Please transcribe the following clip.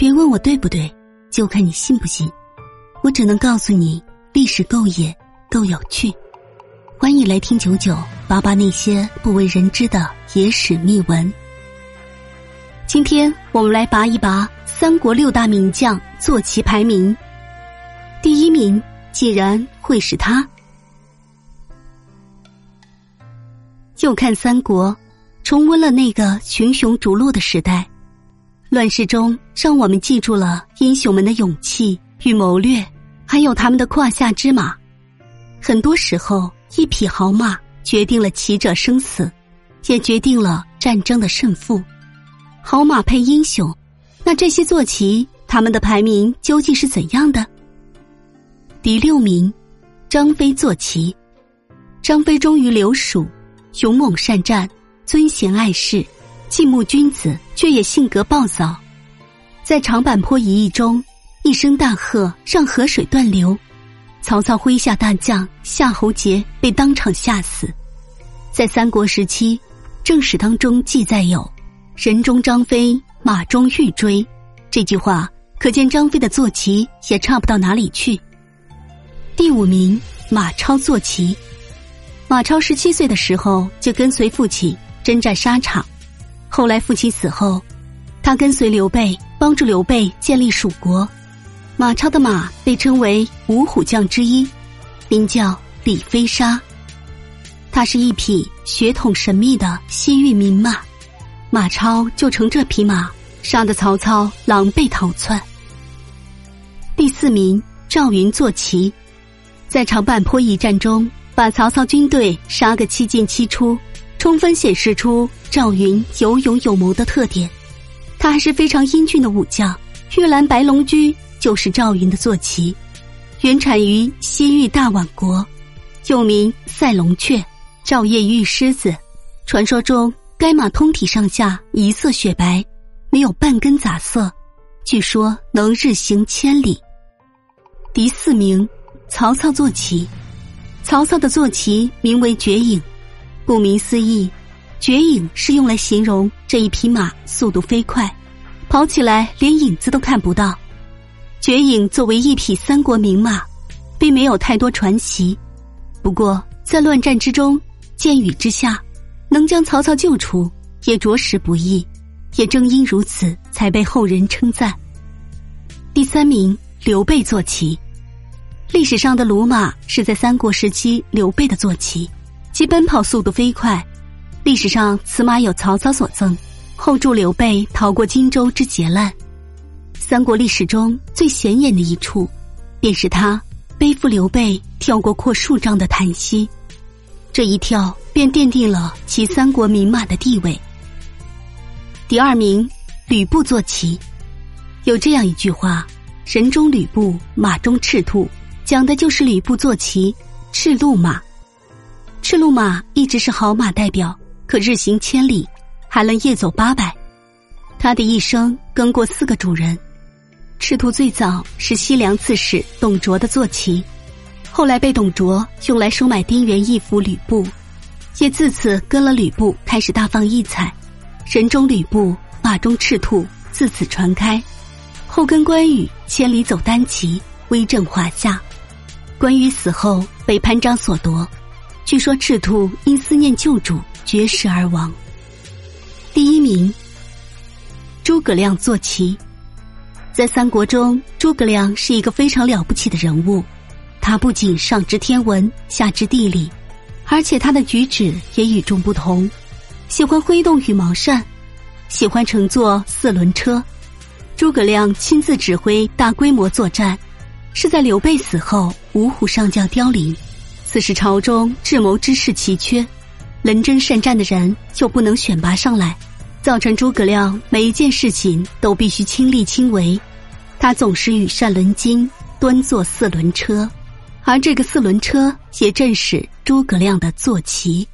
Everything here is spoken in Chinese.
别问我对不对，就看你信不信。我只能告诉你，历史够野，够有趣。欢迎来听九九八八那些不为人知的野史秘闻。今天我们来拔一拔三国六大名将坐骑排名，第一名竟然会是他。就看三国，重温了那个群雄逐鹿的时代，乱世中让我们记住了英雄们的勇气与谋略，还有他们的胯下之马。很多时候。一匹好马决定了骑者生死，也决定了战争的胜负。好马配英雄，那这些坐骑他们的排名究竟是怎样的？第六名，张飞坐骑。张飞忠于刘蜀，勇猛善战，尊贤爱士，敬慕君子，却也性格暴躁。在长坂坡一役中，一声大喝让河水断流。曹操麾下大将夏侯杰被当场吓死，在三国时期，正史当中记载有“人中张飞，马中欲追”这句话，可见张飞的坐骑也差不到哪里去。第五名，马超坐骑。马超十七岁的时候就跟随父亲征战沙场，后来父亲死后，他跟随刘备，帮助刘备建立蜀国。马超的马被称为五虎将之一，名叫李飞沙。他是一匹血统神秘的西域名马，马超就乘这匹马杀得曹操狼狈逃窜。第四名赵云坐骑，在长坂坡一战中把曹操军队杀个七进七出，充分显示出赵云有勇有谋的特点。他还是非常英俊的武将，玉兰白龙驹。就是赵云的坐骑，原产于西域大宛国，又名赛龙雀、赵夜玉狮子。传说中，该马通体上下一色雪白，没有半根杂色，据说能日行千里。第四名，曹操坐骑。曹操的坐骑名为绝影，顾名思义，绝影是用来形容这一匹马速度飞快，跑起来连影子都看不到。绝影作为一匹三国名马，并没有太多传奇。不过在乱战之中，箭雨之下，能将曹操救出，也着实不易。也正因如此，才被后人称赞。第三名，刘备坐骑。历史上的鲁马是在三国时期刘备的坐骑，其奔跑速度飞快。历史上此马有曹操所赠，后助刘备逃过荆州之劫难。三国历史中最显眼的一处，便是他背负刘备跳过阔数丈的檀溪，这一跳便奠定了其三国名马的地位。第二名，吕布坐骑。有这样一句话：“人中吕布，马中赤兔”，讲的就是吕布坐骑赤鹿马。赤鹿马一直是好马代表，可日行千里，还能夜走八百。他的一生跟过四个主人。赤兔最早是西凉刺史董卓的坐骑，后来被董卓用来收买丁原义父吕布，也自此跟了吕布开始大放异彩。人中吕布，马中赤兔，自此传开。后跟关羽千里走单骑，威震华夏。关羽死后被潘璋所夺，据说赤兔因思念旧主绝食而亡。第一名，诸葛亮坐骑。在三国中，诸葛亮是一个非常了不起的人物。他不仅上知天文，下知地理，而且他的举止也与众不同。喜欢挥动羽毛扇，喜欢乘坐四轮车。诸葛亮亲自指挥大规模作战，是在刘备死后，五虎上将凋零。此时朝中智谋之士奇缺，能征善战的人就不能选拔上来。造成诸葛亮每一件事情都必须亲力亲为，他总是羽扇纶巾，端坐四轮车，而这个四轮车也正是诸葛亮的坐骑。